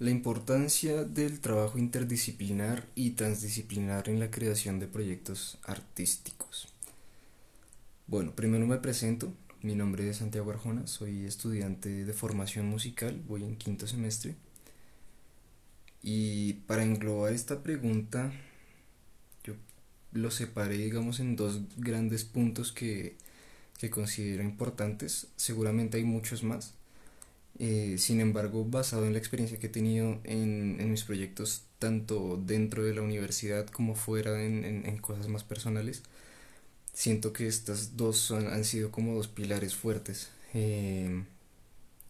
La importancia del trabajo interdisciplinar y transdisciplinar en la creación de proyectos artísticos. Bueno, primero me presento. Mi nombre es Santiago Arjona, soy estudiante de formación musical, voy en quinto semestre. Y para englobar esta pregunta, yo lo separé, digamos, en dos grandes puntos que, que considero importantes. Seguramente hay muchos más eh, sin embargo, basado en la experiencia que he tenido en, mis proyectos, tanto dentro de la universidad como fuera en, cosas más personales, siento que estas dos han sido como dos pilares fuertes eh,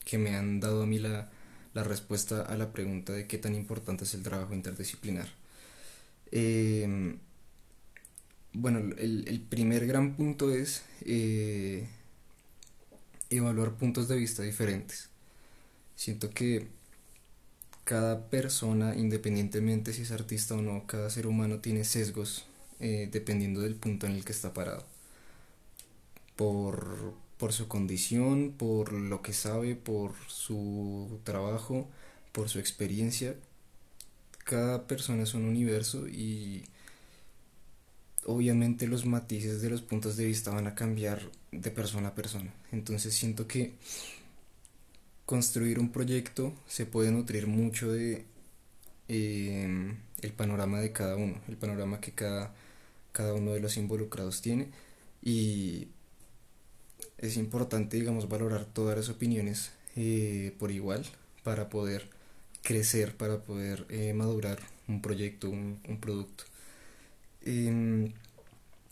que me han dado a mí la, respuesta a la pregunta de qué tan importante es el trabajo interdisciplinar. Eh, bueno, el, el, primer gran punto es evaluar puntos de vista diferentes. Siento que cada persona, independientemente si es artista o no, cada ser humano tiene sesgos eh, dependiendo del punto en el que está parado. Por, por su condición, por lo que sabe, por su trabajo, por su experiencia. Cada persona es un universo y obviamente los matices de los puntos de vista van a cambiar de persona a persona. Entonces siento que construir un proyecto se puede nutrir mucho de em, el panorama de cada uno, el panorama que cada, cada uno de los involucrados tiene y es importante, digamos, valorar todas las opiniones eh, por igual para poder crecer, para poder eh, madurar un proyecto, un, producto. Em,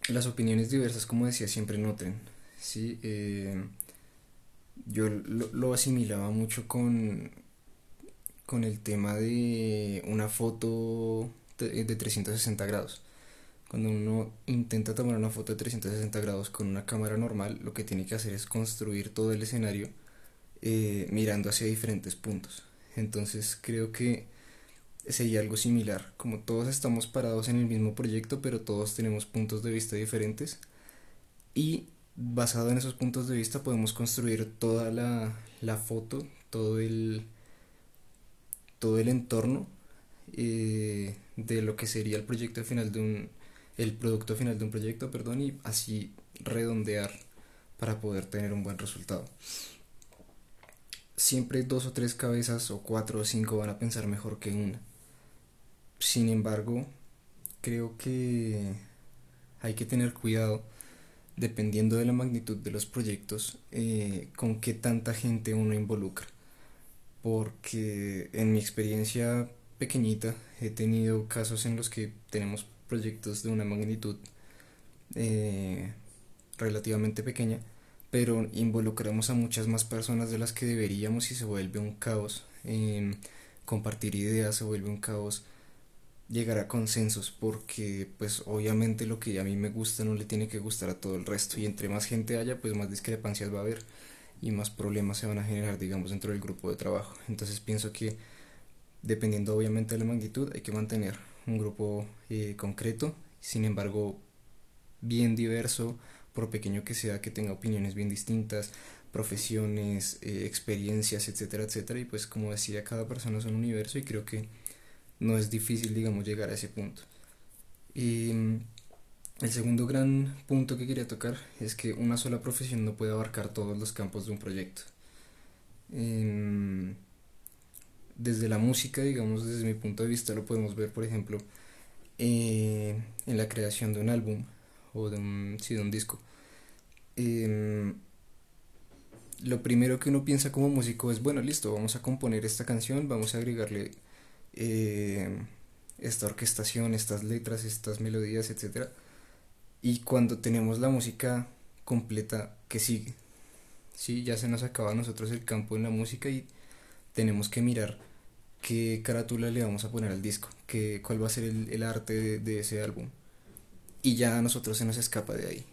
las opiniones diversas, como decía, siempre nutren. ¿sí? Yo lo, asimilaba mucho con, con el tema de una foto de, 360 grados. Cuando uno intenta tomar una foto de 360 grados con una cámara normal, lo que tiene que hacer es construir todo el escenario eh, mirando hacia diferentes puntos. Entonces creo que sería algo similar, como todos estamos parados en el mismo proyecto, pero todos tenemos puntos de vista diferentes y basado en esos puntos de vista podemos construir toda la, la foto, todo el, todo el entorno eh, de lo que sería el proyecto final de un el producto final de un proyecto, perdón, y así redondear para poder tener un buen resultado. Siempre dos o tres cabezas o cuatro o cinco van a pensar mejor que una. Sin embargo, creo que hay que tener cuidado dependiendo de la magnitud de los proyectos, eh, con qué tanta gente uno involucra. Porque en mi experiencia pequeñita he tenido casos en los que tenemos proyectos de una magnitud eh, relativamente pequeña, pero involucramos a muchas más personas de las que deberíamos y se vuelve un caos. compartir ideas se vuelve un caos llegar a consensos porque pues obviamente lo que a mí me gusta no le tiene que gustar a todo el resto y entre más gente haya pues más discrepancias va a haber y más problemas se van a generar digamos dentro del grupo de trabajo. Entonces pienso que dependiendo obviamente de la magnitud hay que mantener un grupo eh, concreto sin embargo bien diverso por pequeño que sea que tenga opiniones bien distintas profesiones eh, experiencias etcétera etcétera y pues como decía cada persona es un universo y creo que no es difícil, digamos, llegar a ese punto. Y mm, el segundo gran punto que quería tocar es que una sola profesión no puede abarcar todos los campos de un proyecto. desde la música, digamos, desde mi punto de vista, lo podemos ver, por ejemplo, eh, en la creación de un álbum o de un, sí, de un disco. Em, lo primero que uno piensa como músico es, bueno, listo, vamos a componer esta canción, vamos a agregarle eh, esta orquestación, estas letras, estas melodías, etc. Y cuando tenemos la música completa que sigue, ¿sí? ya se nos acaba nosotros el campo en la música y tenemos que mirar qué carátula le vamos a poner al disco, qué, cuál va a ser el, arte de, ese álbum. Y ya a nosotros se nos escapa de ahí.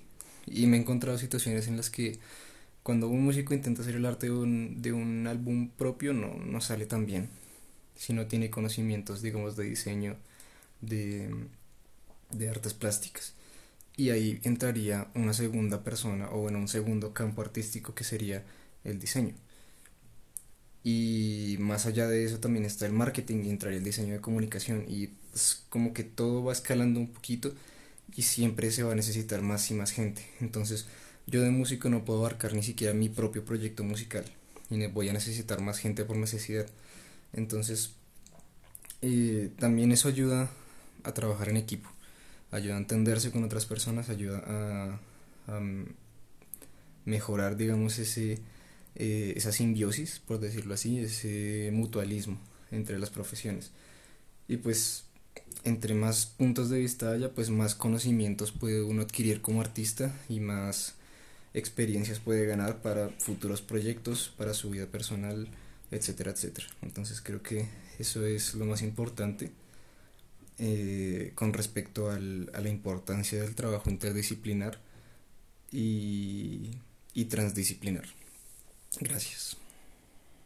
Y me he encontrado situaciones en las que cuando un músico intenta hacer el arte de un, de un álbum propio no, no sale tan bien si no tiene conocimientos, digamos, de diseño, de, de artes plásticas. Y ahí entraría una segunda persona o en un segundo campo artístico que sería el diseño. Y más allá de eso también está el marketing y entraría el diseño de comunicación y como que todo va escalando un poquito y siempre se va a necesitar más y más gente. Entonces yo de músico no puedo abarcar ni siquiera mi propio proyecto musical y voy a necesitar más gente por necesidad. Entonces eh, también eso ayuda a trabajar en equipo, ayuda a entenderse con otras personas, ayuda a, mejorar, digamos, ese, eh, esa simbiosis, por decirlo así, ese mutualismo entre las profesiones. Y pues entre más puntos de vista haya, pues más conocimientos puede uno adquirir como artista y más experiencias puede ganar para futuros proyectos, para su vida personal, etcétera, etcétera. Entonces creo que eso es lo más importante eh, con respecto al, a la importancia del trabajo interdisciplinar y, y transdisciplinar. Gracias.